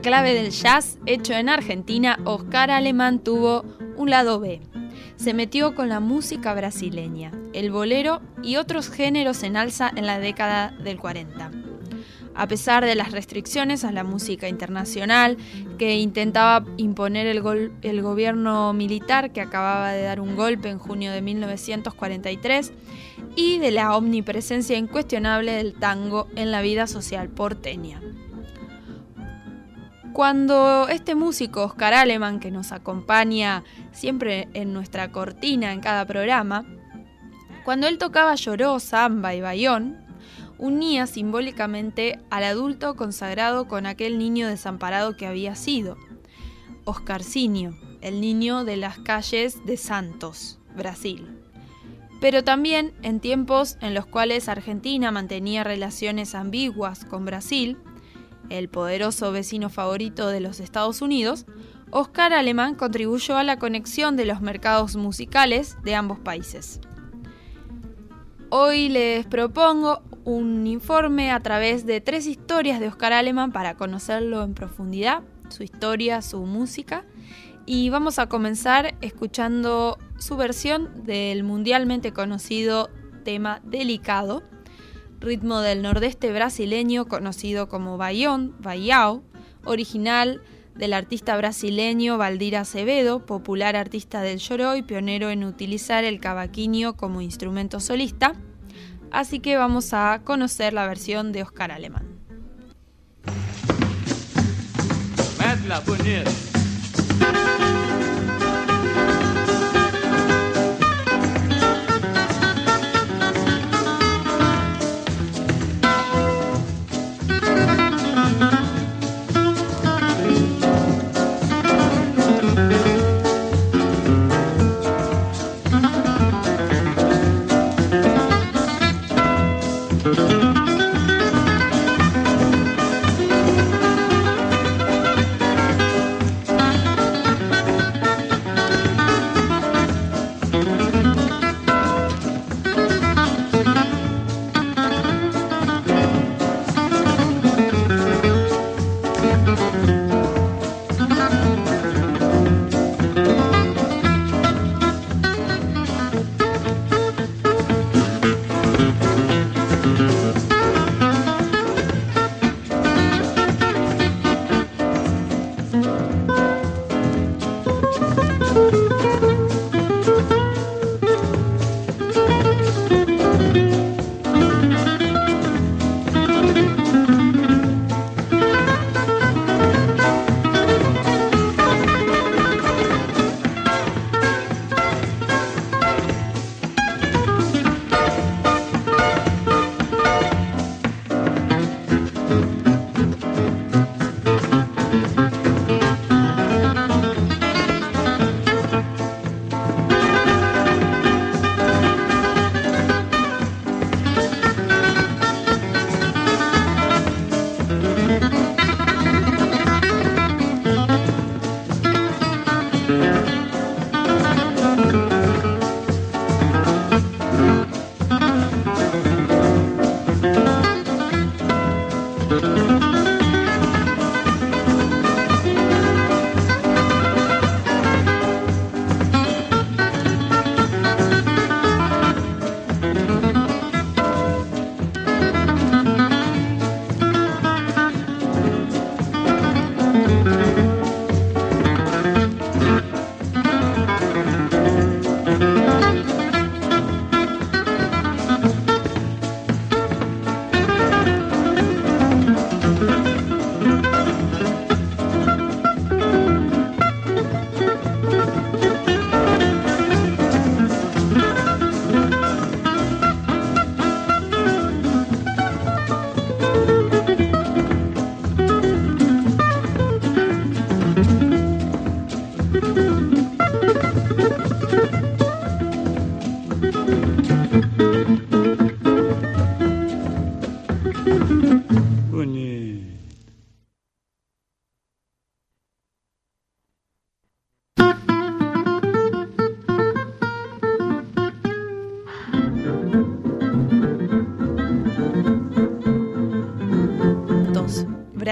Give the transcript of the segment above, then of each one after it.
clave del jazz hecho en Argentina, Oscar Alemán tuvo un lado B. Se metió con la música brasileña, el bolero y otros géneros en alza en la década del 40 a pesar de las restricciones a la música internacional que intentaba imponer el, el, gobierno militar que acababa de dar un golpe en junio de 1943 y de la omnipresencia incuestionable del tango en la vida social porteña. Cuando este músico Oscar Aleman, que nos acompaña siempre en nuestra cortina en cada programa, cuando él tocaba lloró, samba y bayón, unía simbólicamente al adulto consagrado con aquel niño desamparado que había sido, Oscarcinio, el niño de las calles de Santos, Brasil. Pero también en tiempos en los cuales Argentina mantenía relaciones ambiguas con Brasil, el poderoso vecino favorito de los Estados Unidos, Oscar Alemán contribuyó a la conexión de los mercados musicales de ambos países. Hoy les propongo un informe a través de tres historias de Oscar Alemán para conocerlo en profundidad, su historia, su música. Y vamos a comenzar escuchando su versión del mundialmente conocido tema Delicado, ritmo del nordeste brasileño conocido como Baião, Baiao, original del artista brasileño Valdira Acevedo, popular artista del lloró y pionero en utilizar el cavaquinho como instrumento solista Así que vamos a conocer la versión de Oscar Alemán.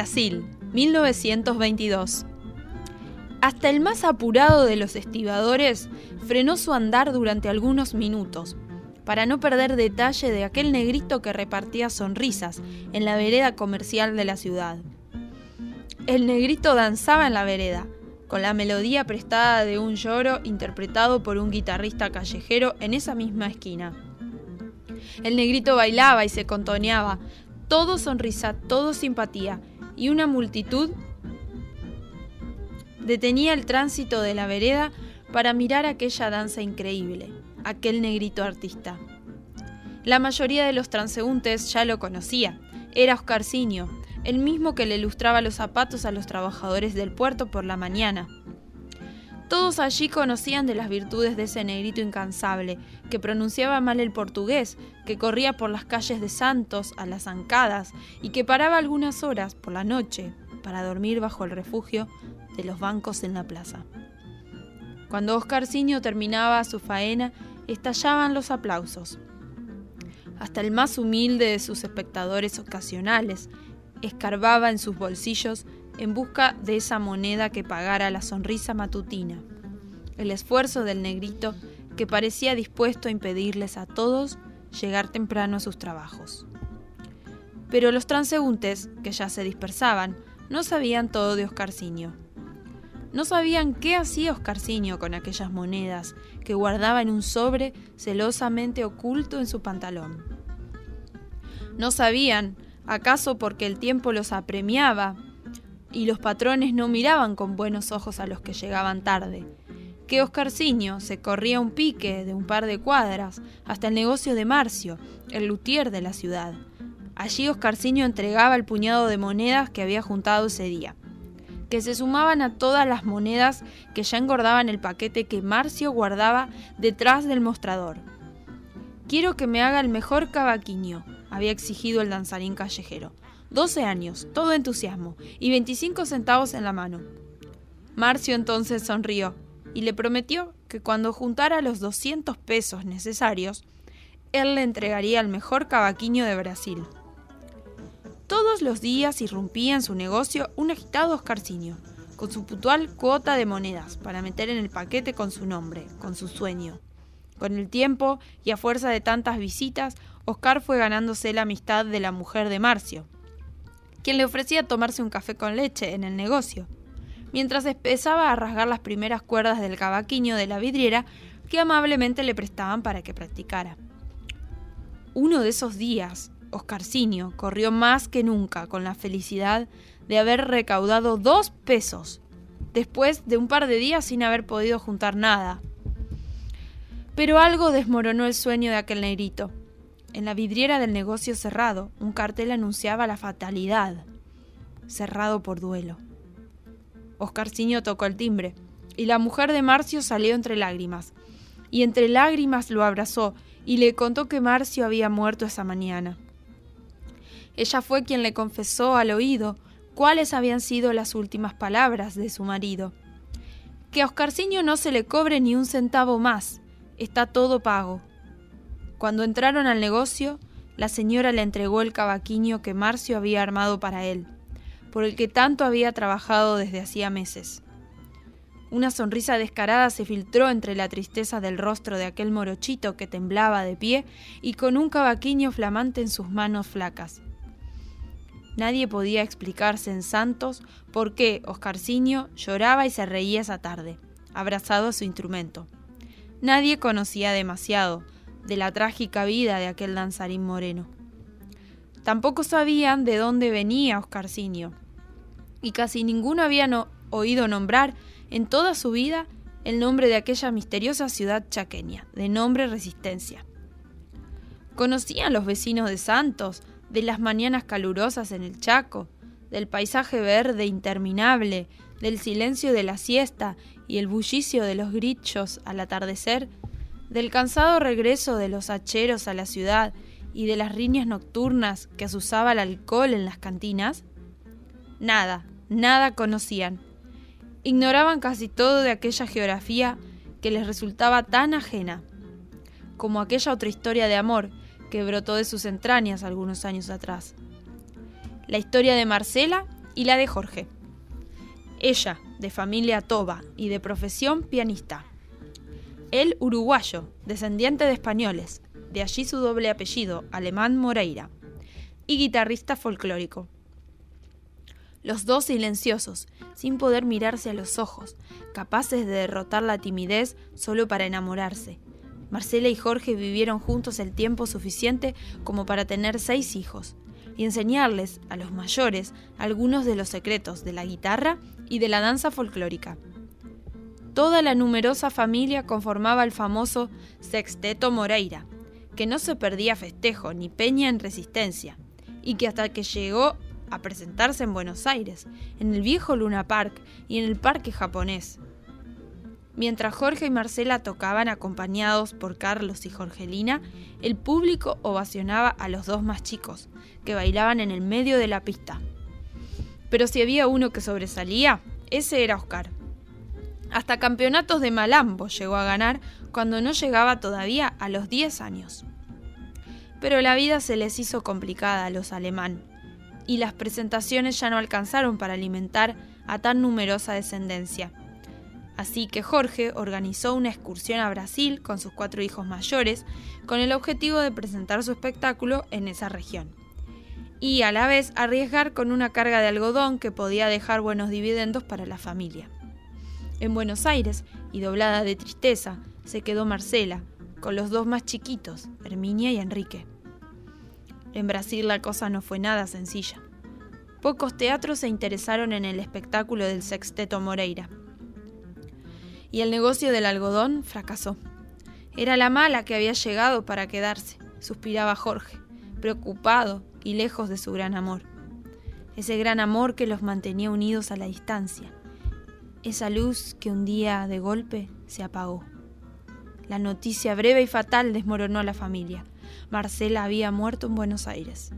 Brasil, 1922. Hasta el más apurado de los estibadores frenó su andar durante algunos minutos, para no perder detalle de aquel negrito que repartía sonrisas en la vereda comercial de la ciudad. El negrito danzaba en la vereda, con la melodía prestada de un lloro interpretado por un guitarrista callejero en esa misma esquina. El negrito bailaba y se contoneaba, todo sonrisa, todo simpatía, y una multitud detenía el tránsito de la vereda para mirar aquella danza increíble, aquel negrito artista. La mayoría de los transeúntes ya lo conocía, era Oscarcinio, el mismo que le lustraba los zapatos a los trabajadores del puerto por la mañana. Todos allí conocían de las virtudes de ese negrito incansable, que pronunciaba mal el portugués, que corría por las calles de Santos a las zancadas y que paraba algunas horas por la noche para dormir bajo el refugio de los bancos en la plaza. Cuando Oscarcinio terminaba su faena, estallaban los aplausos. Hasta el más humilde de sus espectadores ocasionales escarbaba en sus bolsillos en busca de esa moneda que pagara la sonrisa matutina, el esfuerzo del negrito que parecía dispuesto a impedirles a todos llegar temprano a sus trabajos. Pero los transeúntes, que ya se dispersaban, no sabían todo de Oscarcinio. No sabían qué hacía Oscarcinio con aquellas monedas que guardaba en un sobre celosamente oculto en su pantalón. No sabían, acaso porque el tiempo los apremiaba y los patrones no miraban con buenos ojos a los que llegaban tarde, que Oscarciño se corría un pique de un par de cuadras hasta el negocio de Marcio, el luthier de la ciudad. Allí Oscarciño entregaba el puñado de monedas que había juntado ese día, que se sumaban a todas las monedas que ya engordaban el paquete que Marcio guardaba detrás del mostrador. Quiero que me haga el mejor cavaquinho, había exigido el danzarín callejero. 12 años, todo entusiasmo, y 25 centavos en la mano. Marcio entonces sonrió y le prometió que cuando juntara los 200 pesos necesarios, él le entregaría el mejor cavaquinho de Brasil. Todos los días irrumpía en su negocio un agitado Oscarcinio, con su puntual cuota de monedas para meter en el paquete con su nombre, con su sueño. Con el tiempo y a fuerza de tantas visitas, Oscar fue ganándose la amistad de la mujer de Marcio, quien le ofrecía tomarse un café con leche en el negocio, mientras empezaba a rasgar las primeras cuerdas del cavaquinho de la vidriera que amablemente le prestaban para que practicara. Uno de esos días, Oscarcinio corrió más que nunca con la felicidad de haber recaudado dos pesos, después de un par de días sin haber podido juntar nada. Pero algo desmoronó el sueño de aquel negrito. En la vidriera del negocio cerrado, un cartel anunciaba la fatalidad. Cerrado por duelo. Oscarciño tocó el timbre, y la mujer de Marcio salió entre lágrimas. Y entre lágrimas lo abrazó y le contó que Marcio había muerto esa mañana. Ella fue quien le confesó al oído cuáles habían sido las últimas palabras de su marido. Que a Oscarciño no se le cobre ni un centavo más. Está todo pago. Cuando entraron al negocio, la señora le entregó el cavaquinho que Marcio había armado para él, por el que tanto había trabajado desde hacía meses. Una sonrisa descarada se filtró entre la tristeza del rostro de aquel morochito que temblaba de pie y con un cavaquinho flamante en sus manos flacas. Nadie podía explicarse en Santos por qué Oscarcinio lloraba y se reía esa tarde, abrazado a su instrumento. Nadie conocía demasiado, de la trágica vida de aquel danzarín moreno. Tampoco sabían de dónde venía Oscarcinio, y casi ninguno había oído nombrar en toda su vida el nombre de aquella misteriosa ciudad chaqueña, de nombre Resistencia. Conocían los vecinos de Santos, de las mañanas calurosas en el Chaco, del paisaje verde interminable, del silencio de la siesta y el bullicio de los grillos al atardecer, del cansado regreso de los hacheros a la ciudad y de las riñas nocturnas que asusaba el alcohol en las cantinas? Nada, nada conocían. Ignoraban casi todo de aquella geografía que les resultaba tan ajena, como aquella otra historia de amor que brotó de sus entrañas algunos años atrás. La historia de Marcela y la de Jorge. Ella, de familia toba y de profesión pianista. Él uruguayo, descendiente de españoles, de allí su doble apellido, alemán Moreira, y guitarrista folclórico. Los dos silenciosos, sin poder mirarse a los ojos, capaces de derrotar la timidez solo para enamorarse. Marcela y Jorge vivieron juntos el tiempo suficiente como para tener seis hijos y enseñarles a los mayores algunos de los secretos de la guitarra y de la danza folclórica. Toda la numerosa familia conformaba el famoso Sexteto Moreira, que no se perdía festejo ni peña en resistencia, y que hasta que llegó a presentarse en Buenos Aires, en el viejo Luna Park y en el Parque Japonés. Mientras Jorge y Marcela tocaban acompañados por Carlos y Jorgelina, el público ovacionaba a los dos más chicos, que bailaban en el medio de la pista. Pero si había uno que sobresalía, ese era Oscar. Hasta campeonatos de Malambo llegó a ganar cuando no llegaba todavía a los 10 años. Pero la vida se les hizo complicada a los alemán y las presentaciones ya no alcanzaron para alimentar a tan numerosa descendencia. Así que Jorge organizó una excursión a Brasil con sus cuatro hijos mayores con el objetivo de presentar su espectáculo en esa región. Y a la vez arriesgar con una carga de algodón que podía dejar buenos dividendos para la familia. En Buenos Aires, y doblada de tristeza, se quedó Marcela, con los dos más chiquitos, Herminia y Enrique. En Brasil la cosa no fue nada sencilla. Pocos teatros se interesaron en el espectáculo del sexteto Moreira. Y el negocio del algodón fracasó. Era la mala que había llegado para quedarse, suspiraba Jorge, preocupado y lejos de su gran amor. Ese gran amor que los mantenía unidos a la distancia. Esa luz que un día de golpe se apagó. La noticia breve y fatal desmoronó a la familia. Marcela había muerto en Buenos Aires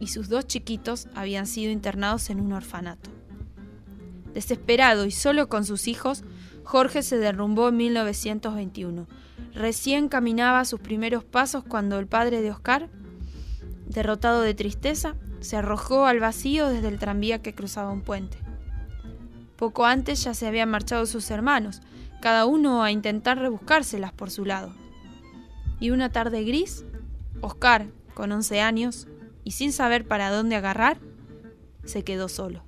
y sus dos chiquitos habían sido internados en un orfanato. Desesperado y solo con sus hijos, Jorge se derrumbó en 1921. Recién caminaba sus primeros pasos cuando el padre de Oscar, derrotado de tristeza, se arrojó al vacío desde el tranvía que cruzaba un puente. Poco antes ya se habían marchado sus hermanos, cada uno a intentar rebuscárselas por su lado. Y una tarde gris, Oscar, con 11 años, y sin saber para dónde agarrar, se quedó solo.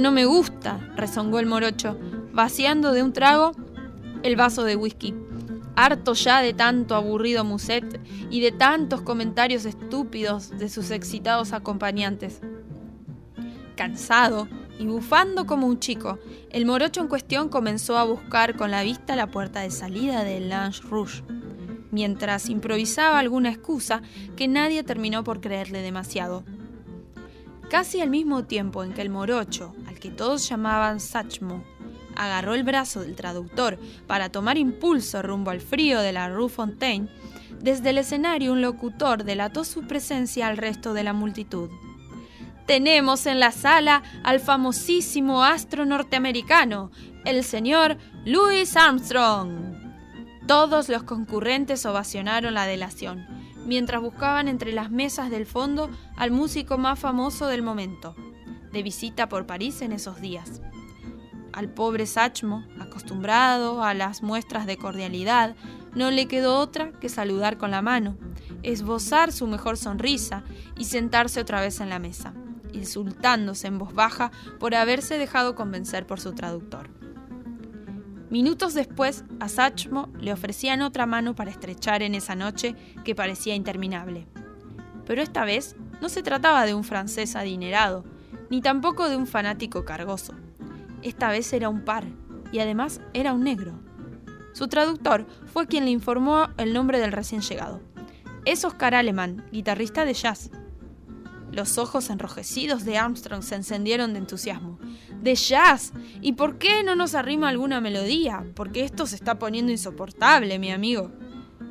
No me gusta, rezongó el morocho, vaciando de un trago el vaso de whisky. Harto ya de tanto aburrido muset y de tantos comentarios estúpidos de sus excitados acompañantes. Cansado y bufando como un chico, el morocho en cuestión comenzó a buscar con la vista la puerta de salida del Lange Rouge, mientras improvisaba alguna excusa que nadie terminó por creerle demasiado. Casi al mismo tiempo en que el morocho, al que todos llamaban Sachmo, agarró el brazo del traductor para tomar impulso rumbo al frío de la Rue Fontaine, desde el escenario un locutor delató su presencia al resto de la multitud. Tenemos en la sala al famosísimo astro norteamericano, el señor Louis Armstrong. Todos los concurrentes ovacionaron la delación mientras buscaban entre las mesas del fondo al músico más famoso del momento, de visita por París en esos días. Al pobre Sachmo, acostumbrado a las muestras de cordialidad, no le quedó otra que saludar con la mano, esbozar su mejor sonrisa y sentarse otra vez en la mesa, insultándose en voz baja por haberse dejado convencer por su traductor. Minutos después, a Sachmo le ofrecían otra mano para estrechar en esa noche que parecía interminable. Pero esta vez no se trataba de un francés adinerado, ni tampoco de un fanático cargoso. Esta vez era un par, y además era un negro. Su traductor fue quien le informó el nombre del recién llegado. Es Oscar Alemán, guitarrista de jazz. Los ojos enrojecidos de Armstrong se encendieron de entusiasmo. ¡De jazz! ¿Y por qué no nos arrima alguna melodía? Porque esto se está poniendo insoportable, mi amigo.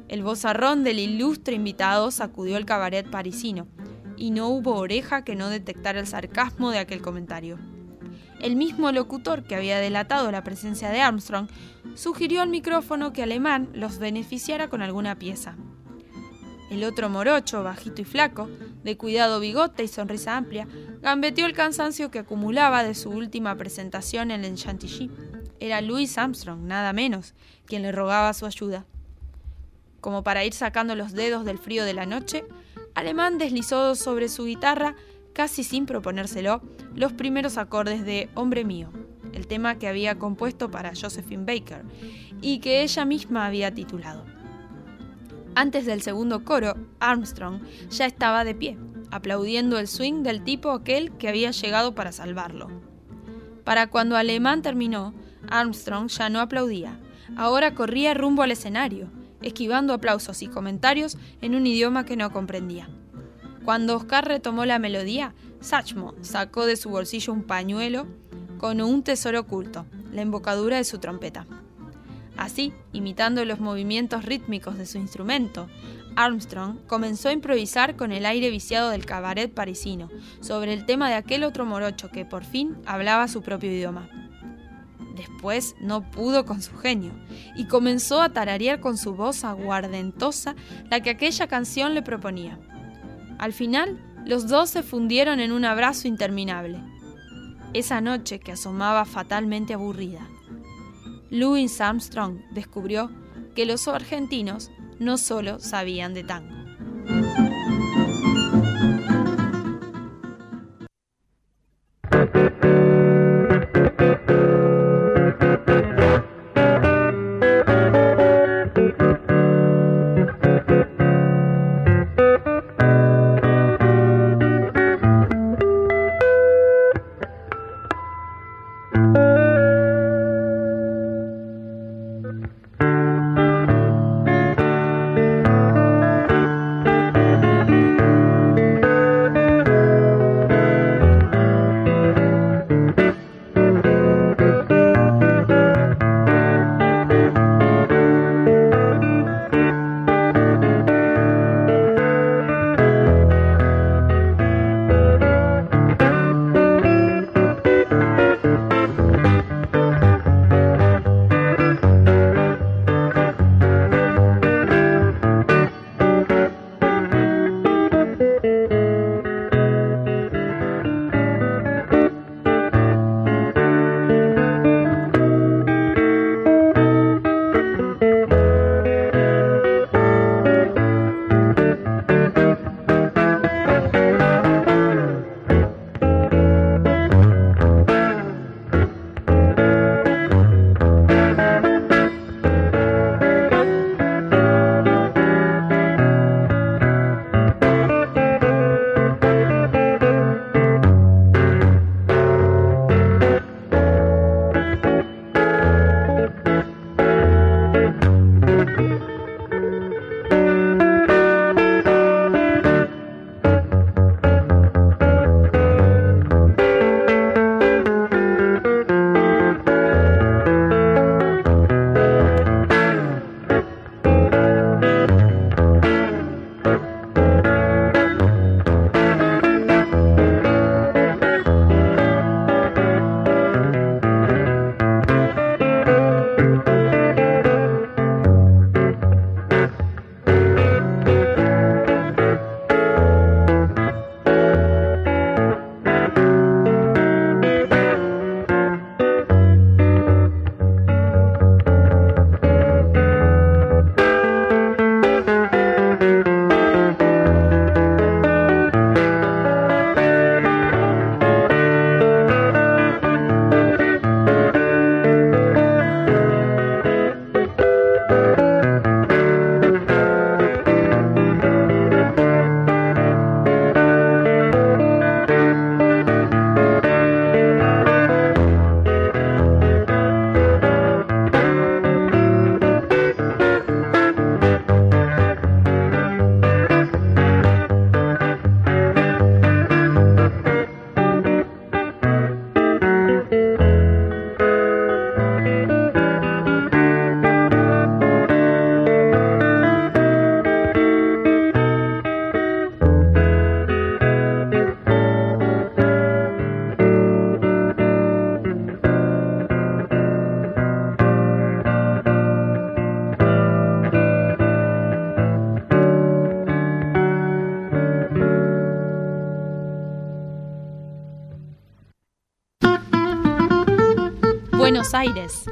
El bozarrón del ilustre invitado sacudió el cabaret parisino, y no hubo oreja que no detectara el sarcasmo de aquel comentario. El mismo locutor que había delatado la presencia de Armstrong sugirió al micrófono que Alemán los beneficiara con alguna pieza. El otro morocho, bajito y flaco, de cuidado bigote y sonrisa amplia, gambeteó el cansancio que acumulaba de su última presentación en el Chantilly. Era Louis Armstrong, nada menos, quien le rogaba su ayuda. Como para ir sacando los dedos del frío de la noche, Alemán deslizó sobre su guitarra, casi sin proponérselo, los primeros acordes de Hombre mío, el tema que había compuesto para Josephine Baker y que ella misma había titulado. Antes del segundo coro, Armstrong ya estaba de pie, aplaudiendo el swing del tipo aquel que había llegado para salvarlo. Para cuando Alemán terminó, Armstrong ya no aplaudía, ahora corría rumbo al escenario, esquivando aplausos y comentarios en un idioma que no comprendía. Cuando Oscar retomó la melodía, Sachmo sacó de su bolsillo un pañuelo con un tesoro oculto, la embocadura de su trompeta. Así, imitando los movimientos rítmicos de su instrumento, Armstrong comenzó a improvisar con el aire viciado del cabaret parisino sobre el tema de aquel otro morocho que por fin hablaba su propio idioma. Después no pudo con su genio y comenzó a tararear con su voz aguardentosa la que aquella canción le proponía. Al final, los dos se fundieron en un abrazo interminable. Esa noche que asomaba fatalmente aburrida. Louis Armstrong descubrió que los argentinos no solo sabían de tango.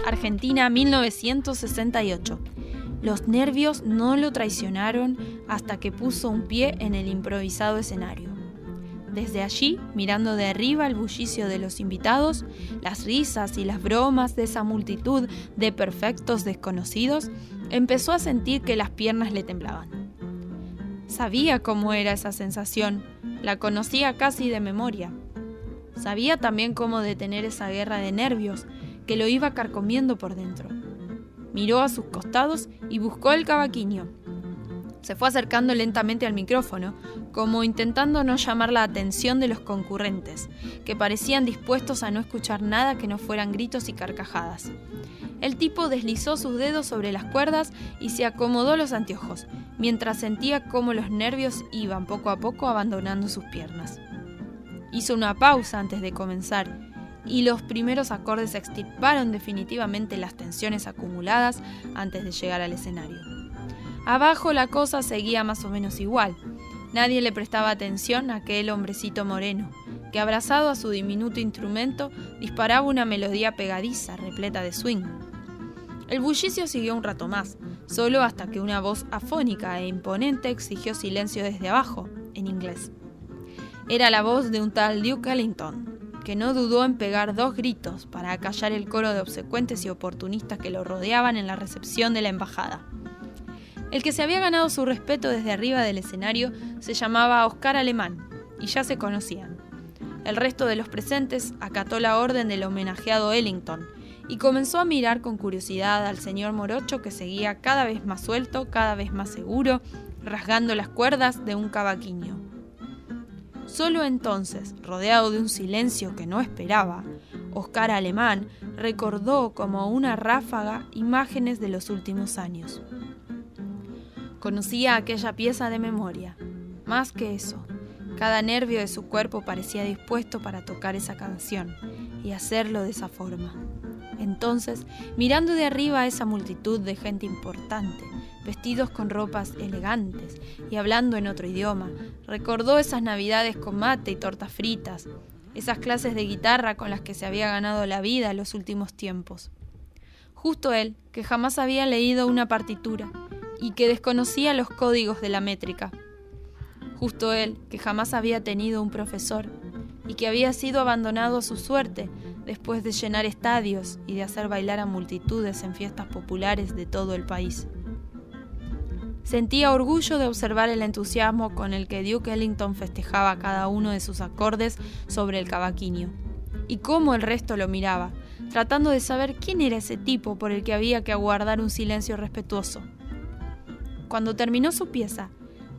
Argentina 1968. Los nervios no lo traicionaron hasta que puso un pie en el improvisado escenario. Desde allí, mirando de arriba el bullicio de los invitados, las risas y las bromas de esa multitud de perfectos desconocidos, empezó a sentir que las piernas le temblaban. Sabía cómo era esa sensación, la conocía casi de memoria. Sabía también cómo detener esa guerra de nervios que lo iba carcomiendo por dentro. Miró a sus costados y buscó el cavaquinho. Se fue acercando lentamente al micrófono, como intentando no llamar la atención de los concurrentes, que parecían dispuestos a no escuchar nada que no fueran gritos y carcajadas. El tipo deslizó sus dedos sobre las cuerdas y se acomodó los anteojos, mientras sentía cómo los nervios iban poco a poco abandonando sus piernas. Hizo una pausa antes de comenzar y los primeros acordes extirparon definitivamente las tensiones acumuladas antes de llegar al escenario. Abajo la cosa seguía más o menos igual. Nadie le prestaba atención a aquel hombrecito moreno, que abrazado a su diminuto instrumento disparaba una melodía pegadiza, repleta de swing. El bullicio siguió un rato más, solo hasta que una voz afónica e imponente exigió silencio desde abajo, en inglés. Era la voz de un tal Duke Ellington, que no dudó en pegar dos gritos para acallar el coro de obsecuentes y oportunistas que lo rodeaban en la recepción de la embajada. El que se había ganado su respeto desde arriba del escenario se llamaba Oscar Alemán, y ya se conocían. El resto de los presentes acató la orden del homenajeado Ellington, y comenzó a mirar con curiosidad al señor Morocho que seguía cada vez más suelto, cada vez más seguro, rasgando las cuerdas de un cavaquinho. Solo entonces, rodeado de un silencio que no esperaba, Oscar Alemán recordó como una ráfaga imágenes de los últimos años. Conocía aquella pieza de memoria. Más que eso, cada nervio de su cuerpo parecía dispuesto para tocar esa canción y hacerlo de esa forma. Entonces, mirando de arriba a esa multitud de gente importante, vestidos con ropas elegantes y hablando en otro idioma, recordó esas navidades con mate y tortas fritas, esas clases de guitarra con las que se había ganado la vida en los últimos tiempos. Justo él, que jamás había leído una partitura y que desconocía los códigos de la métrica. Justo él, que jamás había tenido un profesor y que había sido abandonado a su suerte después de llenar estadios y de hacer bailar a multitudes en fiestas populares de todo el país. Sentía orgullo de observar el entusiasmo con el que Duke Ellington festejaba cada uno de sus acordes sobre el cavaquinho, y cómo el resto lo miraba, tratando de saber quién era ese tipo por el que había que aguardar un silencio respetuoso. Cuando terminó su pieza,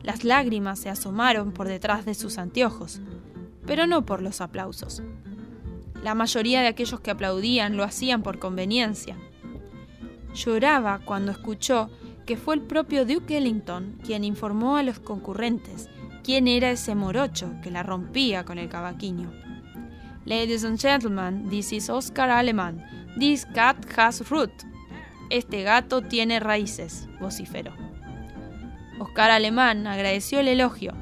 las lágrimas se asomaron por detrás de sus anteojos, pero no por los aplausos. La mayoría de aquellos que aplaudían lo hacían por conveniencia. Lloraba cuando escuchó que fue el propio Duke Ellington quien informó a los concurrentes quién era ese morocho que la rompía con el cavaquinho. Ladies and gentlemen, this is Oscar Aleman. This cat has root. Este gato tiene raíces, vociferó. Oscar Alemán agradeció el elogio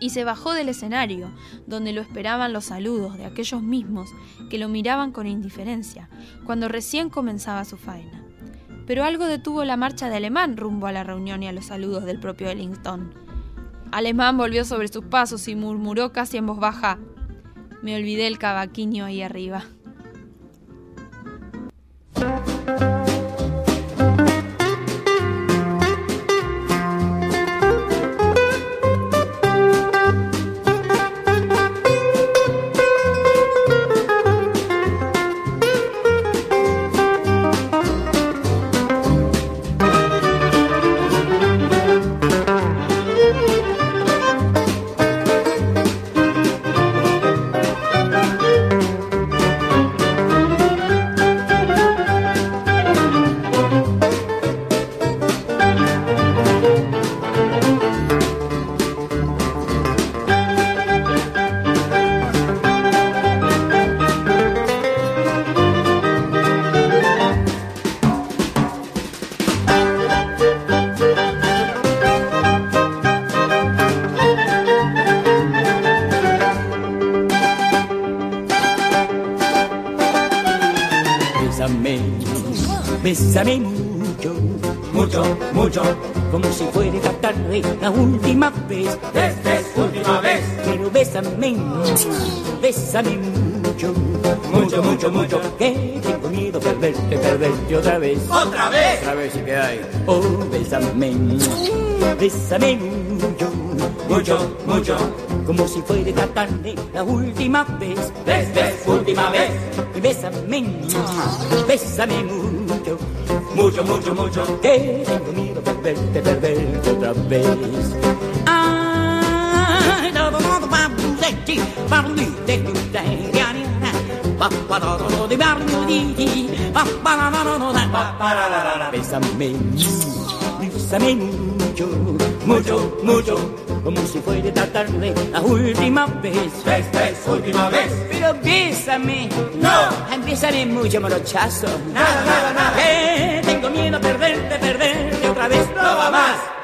y se bajó del escenario, donde lo esperaban los saludos de aquellos mismos que lo miraban con indiferencia, cuando recién comenzaba su faena. Pero algo detuvo la marcha de Alemán rumbo a la reunión y a los saludos del propio Ellington. Alemán volvió sobre sus pasos y murmuró casi en voz baja, me olvidé el cavaquinho ahí arriba. Bésame mucho, mucho, mucho, mucho, que tengo miedo perderte, perderte otra vez. Otra vez. Otra vez, ¿qué hay? Oh, bésame, bésame mucho, mucho, mucho, como si fuera esta tarde la última vez. Ves, ves, última vez. Y bésame, bésame mucho, mucho, mucho, mucho, que tengo miedo perderte, perderte otra vez. Pa, pa, no, no, no, no, pa, pa, la, la, la, la. Bésame, bésame mucho, mucho, mucho, como si fuera esta tarde la última vez. Ves, ves, última vez. Pero bésame, No. Bésame mucho, morochazo. Nada, nada, nada. Que tengo miedo a perderte, perderte otra vez. No va más.